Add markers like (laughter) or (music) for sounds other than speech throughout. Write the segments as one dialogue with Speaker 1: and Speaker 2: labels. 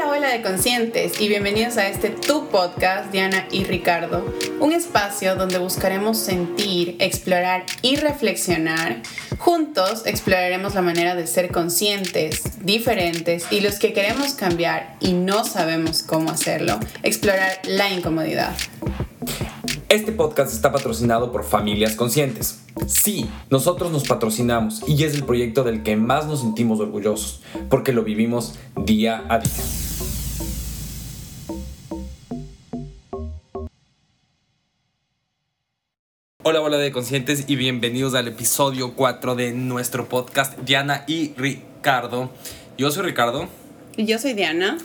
Speaker 1: Hola, hola de conscientes y bienvenidos a este Tu Podcast, Diana y Ricardo, un espacio donde buscaremos sentir, explorar y reflexionar. Juntos exploraremos la manera de ser conscientes, diferentes y los que queremos cambiar y no sabemos cómo hacerlo, explorar la incomodidad.
Speaker 2: Este podcast está patrocinado por Familias Conscientes. Sí, nosotros nos patrocinamos y es el proyecto del que más nos sentimos orgullosos, porque lo vivimos día a día. Hola, hola de conscientes y bienvenidos al episodio 4 de nuestro podcast Diana y Ricardo. Yo soy Ricardo.
Speaker 1: Y yo soy Diana.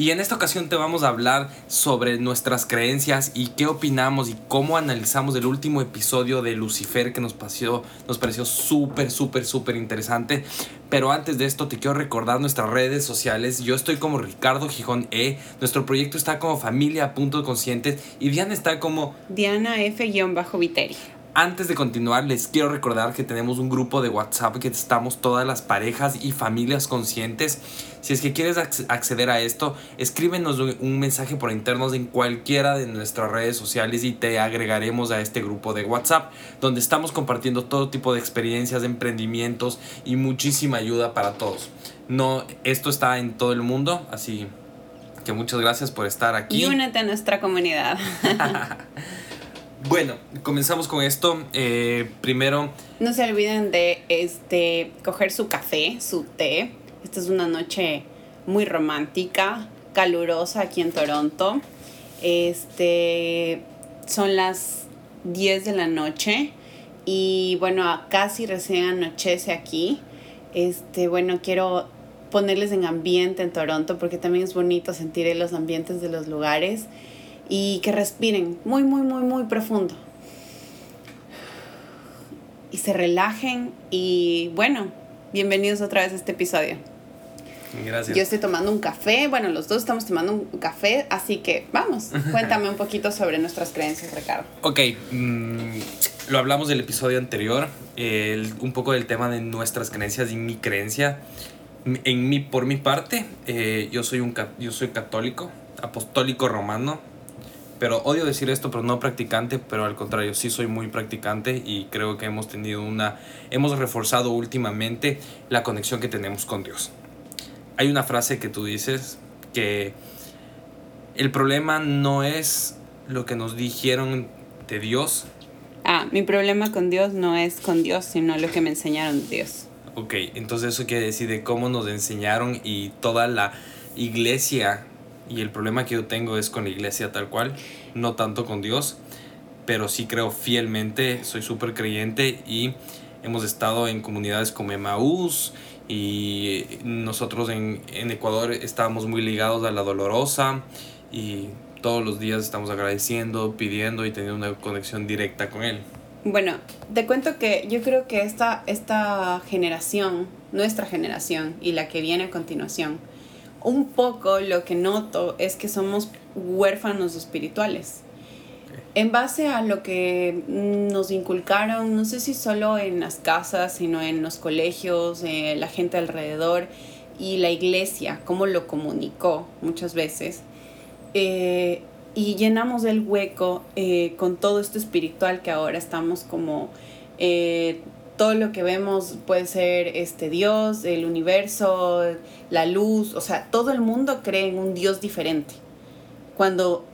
Speaker 2: Y en esta ocasión te vamos a hablar sobre nuestras creencias y qué opinamos y cómo analizamos el último episodio de Lucifer que nos pareció nos pareció súper, súper, súper interesante. Pero antes de esto te quiero recordar nuestras redes sociales. Yo estoy como Ricardo Gijón E. Nuestro proyecto está como Familia Punto Conscientes y Diana está como
Speaker 1: Diana F-Viteri.
Speaker 2: Antes de continuar, les quiero recordar que tenemos un grupo de WhatsApp que estamos todas las parejas y familias conscientes. Si es que quieres acceder a esto, escríbenos un mensaje por internos en cualquiera de nuestras redes sociales y te agregaremos a este grupo de WhatsApp, donde estamos compartiendo todo tipo de experiencias, emprendimientos y muchísima ayuda para todos. No, esto está en todo el mundo, así que muchas gracias por estar aquí.
Speaker 1: Y únete a nuestra comunidad. (laughs) (laughs)
Speaker 2: Bueno, comenzamos con esto. Eh, primero.
Speaker 1: No se olviden de este coger su café, su té. Esta es una noche muy romántica, calurosa aquí en Toronto. Este son las 10 de la noche y bueno, casi recién anochece aquí. Este, bueno, quiero ponerles en ambiente en Toronto porque también es bonito sentir los ambientes de los lugares y que respiren muy, muy, muy, muy profundo. Y se relajen y bueno, bienvenidos otra vez a este episodio.
Speaker 2: Gracias.
Speaker 1: Yo estoy tomando un café, bueno, los dos estamos tomando un café, así que vamos, (laughs) cuéntame un poquito sobre nuestras creencias, Ricardo.
Speaker 2: Ok, mm, lo hablamos del episodio anterior, un poco del tema de nuestras creencias y mi creencia. En mi, por mi parte, eh, yo, soy un, yo soy católico, apostólico romano, pero odio decir esto, pero no practicante, pero al contrario, sí soy muy practicante y creo que hemos tenido una, hemos reforzado últimamente la conexión que tenemos con Dios. Hay una frase que tú dices que el problema no es lo que nos dijeron de Dios.
Speaker 1: Ah, mi problema con Dios no es con Dios, sino lo que me enseñaron de Dios.
Speaker 2: Ok, entonces eso quiere decir de cómo nos enseñaron y toda la iglesia y el problema que yo tengo es con la iglesia tal cual, no tanto con Dios, pero sí creo fielmente, soy súper creyente y hemos estado en comunidades como Emmaús y nosotros en, en Ecuador estábamos muy ligados a la dolorosa y todos los días estamos agradeciendo, pidiendo y teniendo una conexión directa con Él.
Speaker 1: Bueno, te cuento que yo creo que esta, esta generación, nuestra generación y la que viene a continuación, un poco lo que noto es que somos huérfanos espirituales. En base a lo que nos inculcaron, no sé si solo en las casas, sino en los colegios, eh, la gente alrededor y la iglesia, cómo lo comunicó muchas veces. Eh, y llenamos el hueco eh, con todo esto espiritual que ahora estamos como todo lo que vemos puede ser este Dios, el universo, la luz, o sea, todo el mundo cree en un Dios diferente. Cuando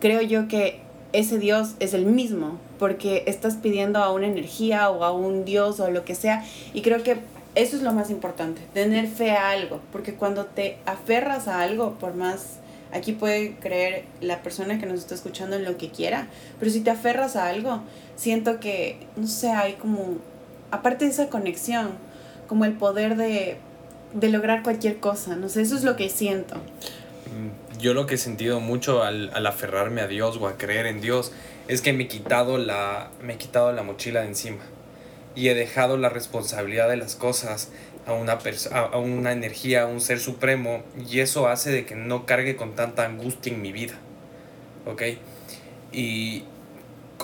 Speaker 1: creo yo que ese Dios es el mismo, porque estás pidiendo a una energía o a un Dios o lo que sea, y creo que eso es lo más importante, tener fe a algo, porque cuando te aferras a algo, por más, aquí puede creer la persona que nos está escuchando en lo que quiera, pero si te aferras a algo, siento que, no sé, hay como aparte de esa conexión, como el poder de, lograr cualquier cosa, no sé, eso es lo que siento.
Speaker 2: Mm, yo lo que he sentido mucho al, aferrarme a Dios o a creer en Dios es que me he quitado la, me he quitado la mochila de encima y he dejado la responsabilidad de las cosas a una, a una energía, a un ser supremo, y eso hace de que no cargue con tanta angustia en mi vida. ¿Ok? Y,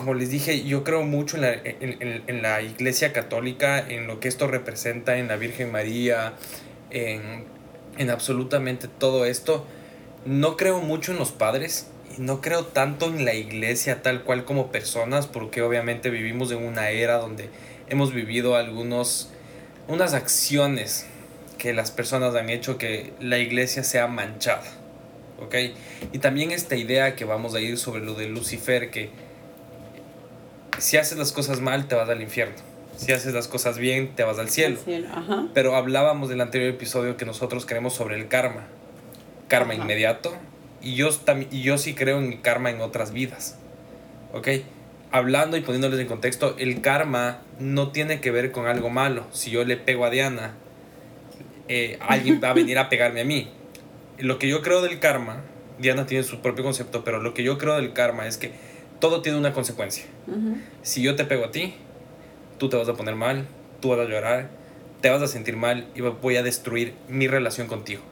Speaker 2: como les dije, yo creo mucho en la, en, la, Iglesia Católica, en lo que esto representa, en la Virgen María, en, absolutamente todo esto, no creo mucho en los padres no creo tanto en la iglesia tal cual como personas porque obviamente vivimos en una era donde hemos vivido algunos unas acciones que las personas han hecho que la iglesia sea manchada. ¿Ok? Y también esta idea que vamos a ir sobre lo de Lucifer, que si haces las cosas mal te vas al infierno. Si haces las cosas bien te vas al cielo. Pero hablábamos del anterior episodio que nosotros creemos sobre el karma. Karma inmediato. Y yo, y yo sí creo en karma en otras vidas. ¿Ok? Hablando y poniéndoles en contexto, el karma no tiene que ver con algo malo. Si yo le pego a Diana, eh, alguien va a venir a (laughs) pegarme a mí. Lo que yo creo del karma, Diana tiene su propio concepto, pero lo que yo creo del karma es que todo tiene una consecuencia. Si yo te pego a ti, tú te vas a poner mal, tú vas a llorar, te vas a sentir mal y voy a destruir mi relación contigo.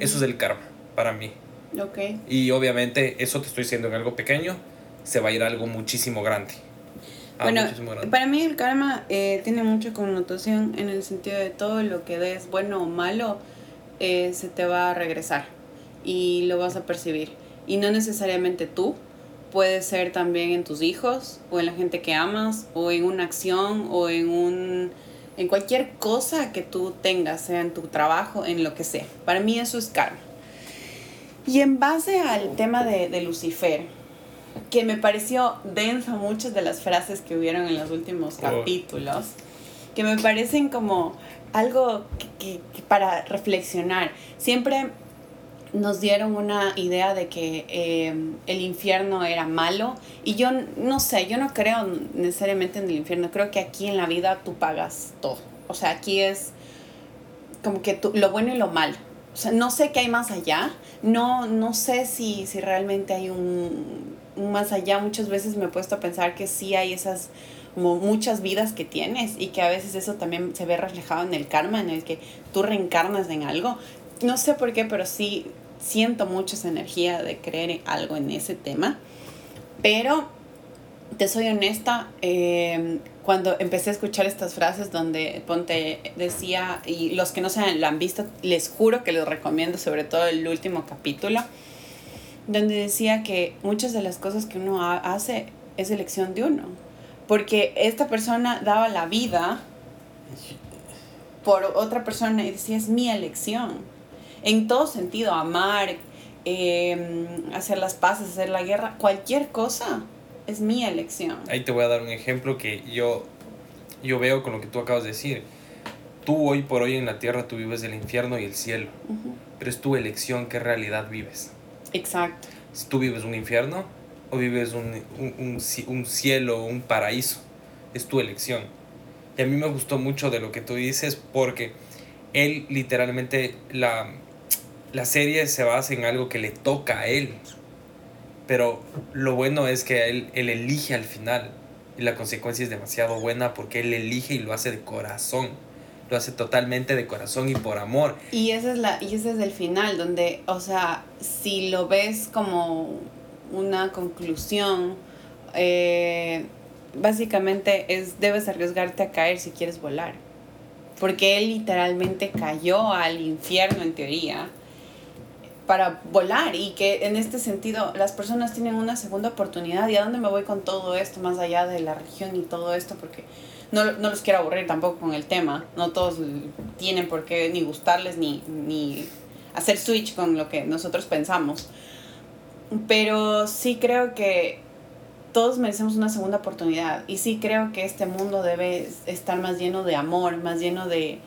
Speaker 2: Eso es el karma para mí.
Speaker 1: Okay.
Speaker 2: Y obviamente eso te estoy diciendo en algo pequeño, se va a ir a algo muchísimo grande.
Speaker 1: bueno, para mí el karma eh, tiene mucha connotación en el sentido de todo lo que des, bueno o malo, eh, se te va a regresar y lo vas a percibir. Y no necesariamente tú, puede ser también en tus hijos o en la gente que amas o en una acción o en un en cualquier cosa que tú tengas, sea en tu trabajo, en lo que sea. Para mí eso es karma. Y en base al tema de, de Lucifer, que me pareció densa muchas de las frases que hubieron en los últimos oh. capítulos, que me parecen como algo que, que para reflexionar. Siempre nos dieron una idea de que eh, el infierno era malo. Y yo no sé, yo no creo necesariamente en el infierno, creo que aquí en la vida tú pagas todo, o sea, aquí es como que tú, lo bueno y lo malo, o sea, no sé qué hay más allá, no, no sé si, si realmente hay un, un más allá, muchas veces me he puesto a pensar que sí hay esas como muchas vidas que tienes y que a veces eso también se ve reflejado en el karma, en el que tú reencarnas en algo. No sé por qué, pero sí siento mucha esa energía de creer en algo en ese tema, pero te soy honesta, em, cuando empecé a escuchar estas frases donde Ponte decía, y los que no se han visto, les juro que les recomiendo, sobre todo el último capítulo, donde decía que muchas de las cosas que uno hace es elección de uno, porque esta persona daba la vida por otra persona y decía, es mi elección en todo sentido, amar, em, hacer las paces, hacer la guerra, cualquier cosa es mi elección.
Speaker 2: Ahí te voy a dar un ejemplo que yo, yo veo con lo que tú acabas de decir. Tú hoy por hoy en la tierra tú vives el infierno y el cielo, pero es tu elección qué realidad vives.
Speaker 1: Exacto.
Speaker 2: Si tú vives un infierno o vives un, un, un, un cielo, un paraíso, es tu elección. Y a mí me gustó mucho de lo que tú dices porque él literalmente la, la serie se basa en algo que le toca a él. Pero lo bueno es que él, él elige al final. Y la consecuencia es demasiado buena porque él elige y lo hace de corazón. Lo hace totalmente de corazón y por amor.
Speaker 1: Y ese es, la, y ese es el final, donde, o sea, si lo ves como una conclusión, eh, básicamente es, debes arriesgarte a caer si quieres volar. Porque él literalmente cayó al infierno en teoría para volar y que en este sentido las personas tienen una segunda oportunidad. ¿Y a dónde me voy con todo esto más allá de la región y todo esto? Porque no, no los quiero aburrir tampoco con el tema. No todos tienen por qué ni gustarles ni, ni hacer switch con lo que nosotros pensamos. Pero sí creo que todos merecemos una segunda oportunidad y sí creo que este mundo debe estar más lleno de amor, más lleno de,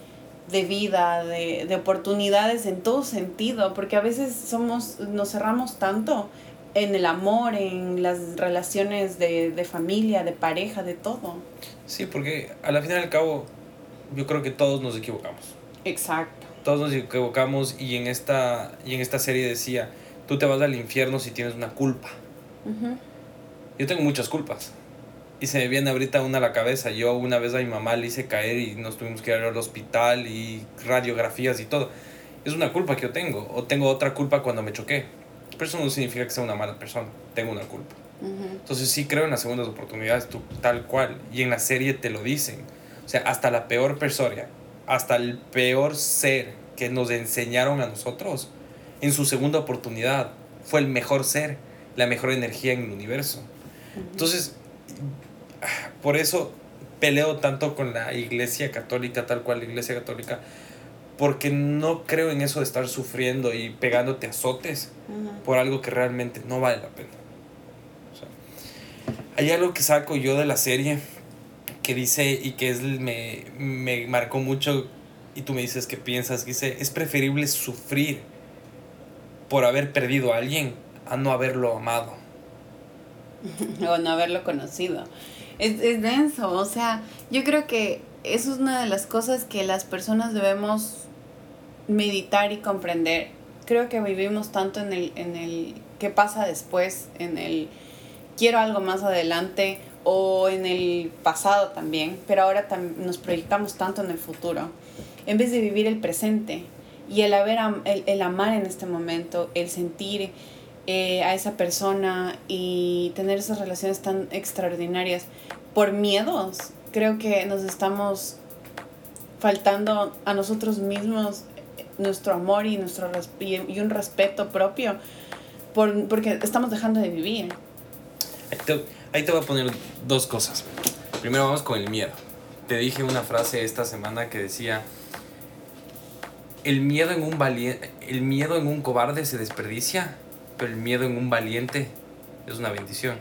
Speaker 1: de vida, de, de, oportunidades en todo sentido, porque a veces somos, nos cerramos tanto en el amor, en las relaciones de, de familia, de pareja, de todo.
Speaker 2: Sí, porque a la final y al cabo, yo creo que todos nos equivocamos.
Speaker 1: Exacto.
Speaker 2: Todos nos equivocamos y en esta, y en esta serie decía, tú te vas al infierno si tienes una culpa. Yo tengo muchas culpas y se me viene ahorita una a la cabeza. Yo una vez a mi mamá le hice caer y nos tuvimos que ir al hospital y radiografías y todo. Es una culpa que yo tengo. O tengo otra culpa cuando me choqué. Pero eso no significa que sea una mala persona. Tengo una culpa. Entonces sí creo en las segundas oportunidades, tú, tal cual. Y en la serie te lo dicen. O sea, hasta la peor persona, hasta el peor ser que nos enseñaron a nosotros, en su segunda oportunidad. Fue el mejor ser, la mejor energía en el universo. Entonces, por eso peleo tanto con la iglesia católica, tal cual la iglesia católica, porque no creo en eso de estar sufriendo y pegándote azotes por algo que realmente no vale la pena. hay algo que saco yo de la serie que dice y que es, me, me marcó mucho y tú me dices que piensas, que dice, es preferible sufrir por haber perdido a alguien a no haberlo amado. (laughs)
Speaker 1: o no haberlo conocido. Es, es denso, o sea, yo creo que eso es una de las cosas que las personas debemos meditar y comprender. Creo que vivimos tanto en el, en el qué pasa después, en el quiero algo más adelante o en el pasado también, pero ahora nos proyectamos tanto en el futuro, en vez de vivir el presente y el, haber, el, el amar en este momento, el sentir eh, a esa persona y tener esas relaciones tan extraordinarias por miedos. Creo que nos estamos faltando a nosotros mismos nuestro amor y, nuestro y un respeto propio por, porque estamos dejando de vivir.
Speaker 2: Ahí te, voy a poner dos cosas. Primero vamos con el miedo. Te dije una frase esta semana que decía, el miedo en un valiente, el miedo en un cobarde se desperdicia el miedo en un valiente es una bendición,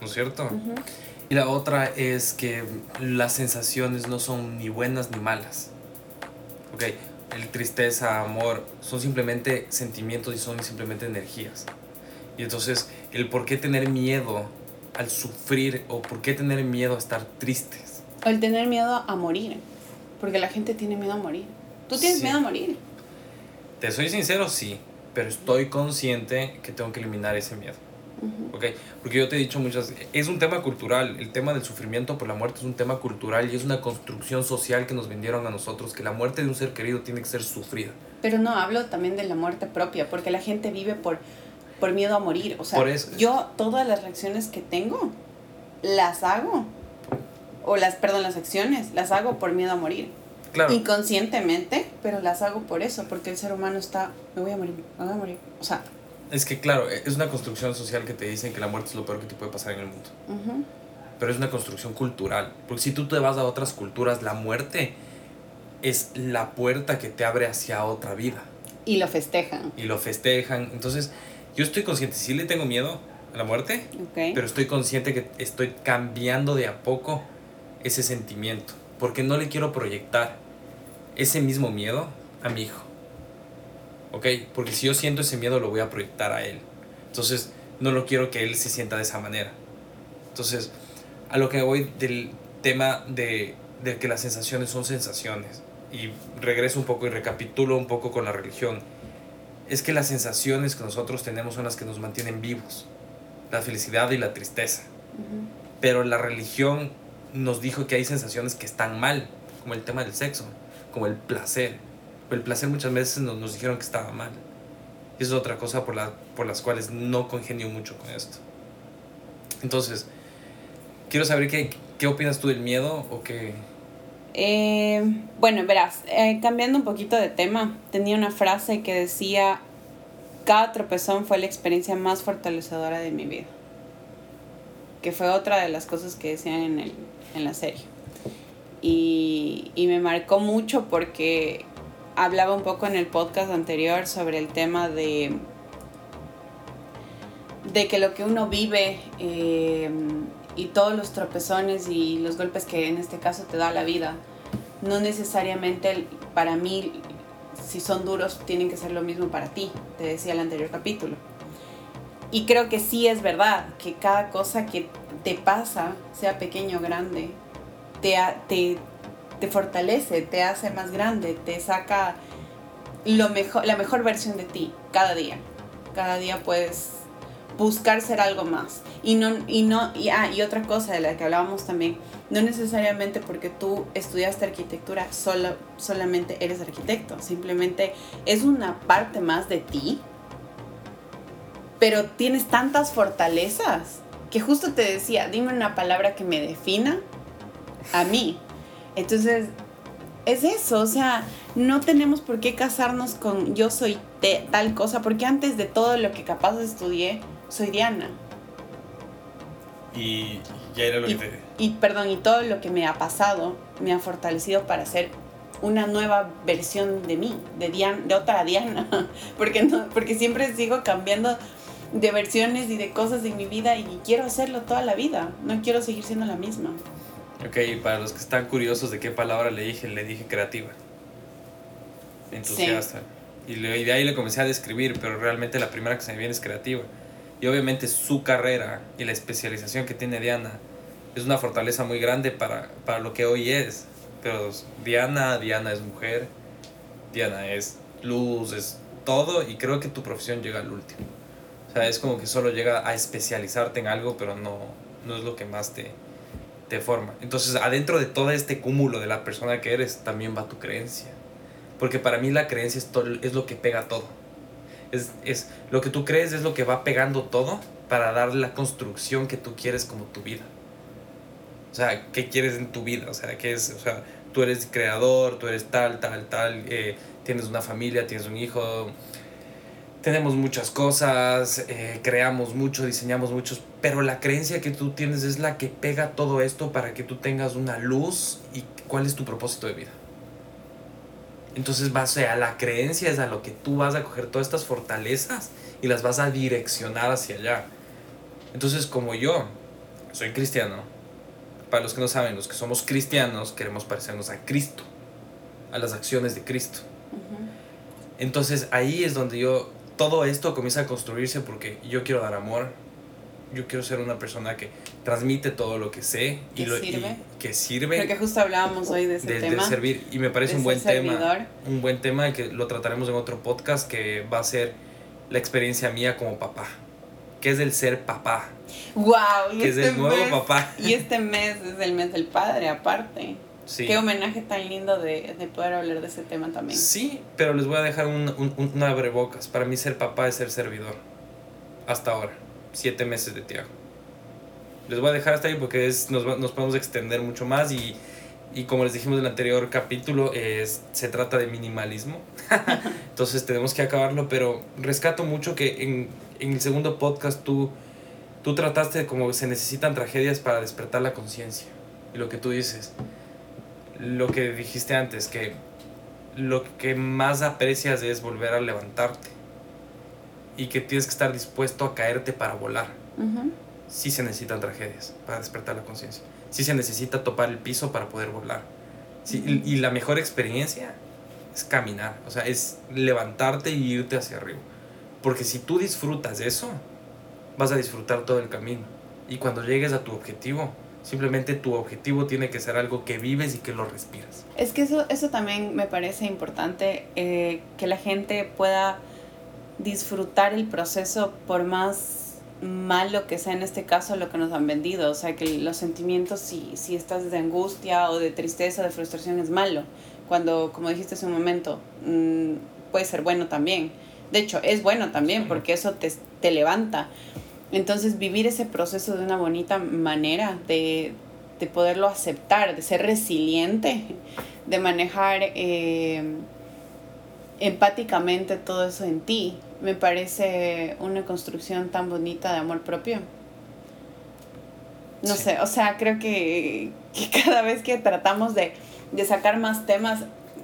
Speaker 2: ¿no es cierto? Y la otra es que las sensaciones no son ni buenas ni malas. Ok, el tristeza, amor, son simplemente sentimientos y son simplemente energías. Y entonces, el por qué tener miedo al sufrir o por qué tener miedo a estar tristes.
Speaker 1: O el tener miedo a morir. Porque la gente tiene miedo a morir. ¿Tú tienes miedo a morir?
Speaker 2: Te soy sincero, sí pero estoy consciente que tengo que eliminar ese miedo. Okay? Porque yo te he dicho muchas, es un tema cultural, el tema del sufrimiento por la muerte es un tema cultural y es una construcción social que nos vendieron a nosotros, que la muerte de un ser querido tiene que ser sufrida.
Speaker 1: Pero no, hablo también de la muerte propia, porque la gente vive por, por miedo a morir. O sea, por eso. yo todas las reacciones que tengo, las hago, o las, perdón, las acciones, las hago por miedo a morir. Inconscientemente, pero las hago por eso, porque el ser humano está, me voy a morir, me voy a morir. O sea...
Speaker 2: Es que claro, es una construcción social que te dicen que la muerte es lo peor que te puede pasar en el mundo. Pero es una construcción cultural. Porque si tú te vas a otras culturas, la muerte es la puerta que te abre hacia otra vida.
Speaker 1: Y lo festejan.
Speaker 2: Y lo festejan. Entonces, yo estoy consciente, sí le tengo miedo a la muerte, pero estoy consciente que estoy cambiando de a poco ese sentimiento porque no le quiero proyectar ese mismo miedo a mi hijo. ¿Ok? Porque si yo siento ese miedo lo voy a proyectar a él. Entonces, no lo quiero que él se sienta de esa manera. Entonces, a lo que voy del tema de, de que las sensaciones son sensaciones, y regreso un poco y recapitulo un poco con la religión, es que las sensaciones que nosotros tenemos son las que nos mantienen vivos, la felicidad y la tristeza. Pero la religión nos dijo que hay sensaciones que están mal, como el tema del sexo, como el placer. el placer muchas veces nos, nos dijeron que estaba mal. Y eso es otra cosa por, la, por las cuales no congenio mucho con esto. Entonces, quiero saber qué, qué opinas tú del miedo o qué...
Speaker 1: Eh, bueno, verás, eh, cambiando un poquito de tema, tenía una frase que decía, cada tropezón fue la experiencia más fortalecedora de mi vida. Que fue otra de las cosas que decían en el, en la serie. Y, y, me marcó mucho porque hablaba un poco en el podcast anterior sobre el tema de, de que lo que uno vive eh, y todos los tropezones y los golpes que en este caso te da la vida, no necesariamente para mí, si son duros, tienen que ser lo mismo para ti, te decía el anterior capítulo. Y creo que sí es verdad que cada cosa que te pasa, sea pequeño o grande, te, te, te fortalece, te hace más grande, te saca lo mejor, la mejor versión de ti cada día. Cada día puedes buscar ser algo más. Y no, y no, y, ah, y otra cosa de la que hablábamos también, no necesariamente porque tú estudiaste arquitectura solo, solamente eres arquitecto, simplemente es una parte más de ti, pero tienes tantas fortalezas que justo te decía, dime una palabra que me defina a mí. Entonces, es eso, o sea, no tenemos por qué casarnos con yo soy de tal cosa, porque antes de todo lo que capaz estudié, soy Diana.
Speaker 2: Y ya era lo
Speaker 1: y,
Speaker 2: que te...
Speaker 1: y perdón, y todo lo que me ha pasado me ha fortalecido para ser una nueva versión de mí, de, Diana, de otra Diana, (laughs) porque, no, porque siempre sigo cambiando de versiones y de cosas en mi vida y quiero hacerlo toda la vida, no quiero seguir siendo la misma.
Speaker 2: Ok, para los que están curiosos de qué palabra le dije, le dije creativa. Entusiasta. Y, le, y de ahí le comencé a describir, pero realmente la primera que se me viene es creativa. Y obviamente su carrera y la especialización que tiene Diana es una fortaleza muy grande para, para lo que hoy es. Pero Diana, Diana es mujer, Diana es luz, es todo y creo que tu profesión llega al último. O sea, es como que solo llega a especializarte en algo, pero no, no es lo que más te, te forma. Entonces, adentro de todo este cúmulo de la persona que eres, también va tu creencia. Porque para mí la creencia es, todo, es lo que pega todo. Es, es, lo que tú crees es lo que va pegando todo para dar la construcción que tú quieres como tu vida. O sea, ¿qué quieres en tu vida? O sea, ¿qué es? O sea, tú eres creador, tú eres tal, tal, tal, eh, tienes una familia, tienes un hijo, tenemos muchas cosas, eh, creamos mucho, diseñamos muchos, pero la creencia que tú tienes es la que pega todo esto para que tú tengas una luz y cuál es tu propósito de vida. Entonces, base a la creencia es a lo que tú vas a coger todas estas fortalezas y las vas a direccionar hacia allá. Entonces, como yo soy cristiano, para los que no saben, los que somos cristianos queremos parecernos a Cristo, a las acciones de Cristo. Entonces ahí es donde yo, todo esto comienza a construirse porque yo quiero dar amor, yo quiero ser una persona que transmite todo lo que sé y, lo,
Speaker 1: sirve?
Speaker 2: que sirve.
Speaker 1: Creo que justo hablábamos hoy de ese
Speaker 2: de,
Speaker 1: tema.
Speaker 2: de servir y me parece un buen tema un buen tema que lo trataremos en otro podcast que va a ser la experiencia mía como papá que es el ser papá
Speaker 1: Wow, y
Speaker 2: que es
Speaker 1: este
Speaker 2: el nuevo
Speaker 1: mes,
Speaker 2: papá
Speaker 1: Y este mes es el mes del padre, aparte.
Speaker 2: Sí
Speaker 1: Qué homenaje tan lindo de, de poder hablar de ese tema también.
Speaker 2: sí pero les voy a dejar un, un, un- abrebocas para mí ser papá es ser servidor hasta ahora siete meses de Tiago les voy a dejar hasta ahí porque es, nos, nos podemos extender mucho más y, y como les dijimos en el anterior capítulo, es, se trata de minimalismo. (laughs) Entonces tenemos que acabarlo, pero rescato mucho que en, en el segundo podcast tú, tú trataste de como se necesitan tragedias para despertar la conciencia. Y lo que tú dices, lo que dijiste antes, que lo que más aprecias es volver a levantarte y que tienes que estar dispuesto a caerte para volar
Speaker 1: Ujú.
Speaker 2: sí se necesitan tragedias para despertar la conciencia. Sí se necesita topar el piso para poder volar. Sí, y, y la mejor experiencia es caminar, o sea, es levantarte y irte hacia arriba. Porque si tú disfrutas eso, vas a disfrutar todo el camino. Y cuando llegues a tu objetivo, simplemente tu objetivo tiene que ser algo que vives y que lo respiras.
Speaker 1: Es que eso, eso también me parece importante, eh, que la gente pueda disfrutar el proceso por más malo que sea en este caso lo que nos han vendido. O sea, que los sentimientos, si, si estás de angustia o de tristeza, de frustración, es malo. Cuando, como dijiste hace un momento, mm, puede ser bueno también. De hecho, es bueno también porque eso te, te levanta. Entonces, vivir ese proceso de una bonita manera, de, de poderlo aceptar, de ser resiliente, de manejar eh, empáticamente todo eso en ti, me parece una construcción tan bonita de amor propio. No
Speaker 2: Sí.
Speaker 1: sé, o sea, creo que, que (laughs) cada vez que tratamos de, de sacar más temas,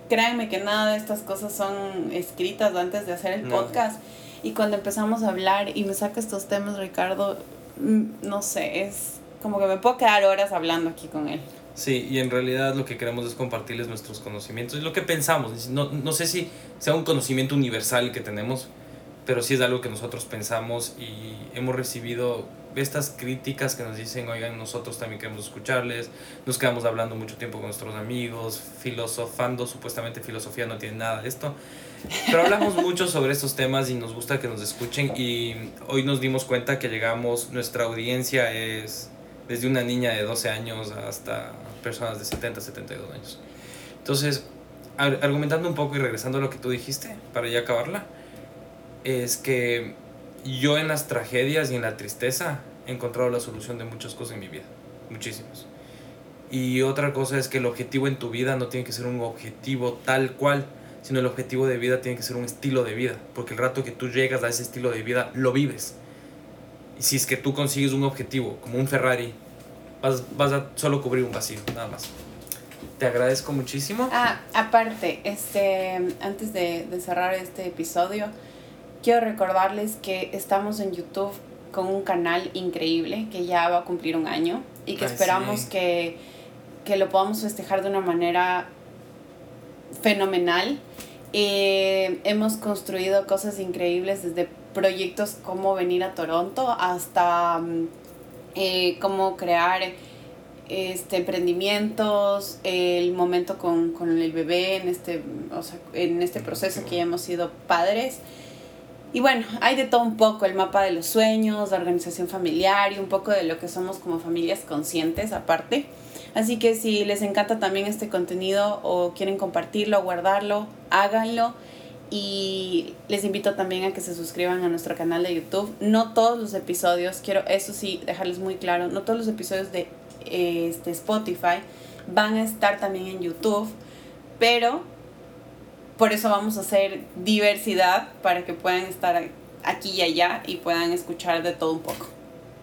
Speaker 1: créanme que nada de estas cosas son escritas antes de hacer el
Speaker 2: No.
Speaker 1: podcast. Y cuando empezamos a hablar y me saca estos temas, Ricardo, mm, no sé, es como que me puedo quedar horas hablando aquí con él.
Speaker 2: Sí, y en realidad lo que queremos es compartirles nuestros conocimientos y lo que pensamos. No, no sé si sea un conocimiento universal que tenemos, pero sí es algo que nosotros pensamos y hemos recibido estas críticas que nos dicen, oigan, nosotros también queremos escucharles, nos quedamos hablando mucho tiempo con nuestros amigos, filosofando, supuestamente filosofía no tiene nada de esto, pero hablamos (laughs) mucho sobre estos temas y nos gusta que nos escuchen y hoy nos dimos cuenta que llegamos, nuestra audiencia es desde una niña de 12 años hasta personas de 70, 72 años. Entonces, ar- argumentando un poco y regresando a lo que tú dijiste, para ya acabarla, es que yo en las tragedias y en la tristeza he encontrado la solución de muchas cosas en mi vida, muchísimas. Y otra cosa es que el objetivo en tu vida no tiene que ser un objetivo tal cual, sino el objetivo de vida tiene que ser un estilo de vida, porque el rato que tú llegas a ese estilo de vida, lo vives. Y si es que tú consigues un objetivo, como un Ferrari, vas, vas a solo cubrir un vacío, nada más. Te agradezco muchísimo.
Speaker 1: Ah, aparte, este, antes de, de cerrar este episodio, quiero recordarles que estamos en YouTube con un canal increíble que ya va a cumplir un año y que
Speaker 2: Ay,
Speaker 1: esperamos
Speaker 2: sí.
Speaker 1: que, que lo podamos festejar de una manera fenomenal. Eh, hemos construido cosas increíbles desde proyectos como venir a Toronto hasta mm, eh, cómo crear este, emprendimientos, el momento con, con el bebé en este, o sea, en este proceso que ya hemos sido padres. Y bueno, hay de todo un poco, el mapa de los sueños, la organización familiar y un poco de lo que somos como familias conscientes aparte. Así que si les encanta también este contenido o quieren compartirlo, guardarlo, háganlo. Y les invito también a que se suscriban a nuestro canal de YouTube. No todos los episodios, quiero eso sí dejarles muy claro, no todos los episodios de este, Spotify van a estar también en YouTube, pero por eso vamos a hacer diversidad para que puedan estar aquí y allá y puedan escuchar de todo un poco.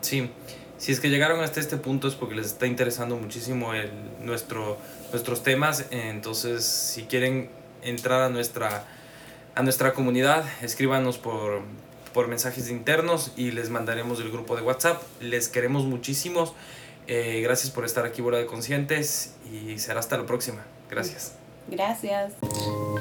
Speaker 2: Sí, si es que llegaron hasta este punto es porque les está interesando muchísimo el, nuestro, nuestros temas. Entonces, si quieren entrar a nuestra, a nuestra comunidad, escríbanos por, por mensajes internos y les mandaremos el grupo de WhatsApp. Les queremos muchísimos. Eh, gracias por estar aquí, Bola de Conscientes, y será hasta la próxima. Gracias.
Speaker 1: Gracias.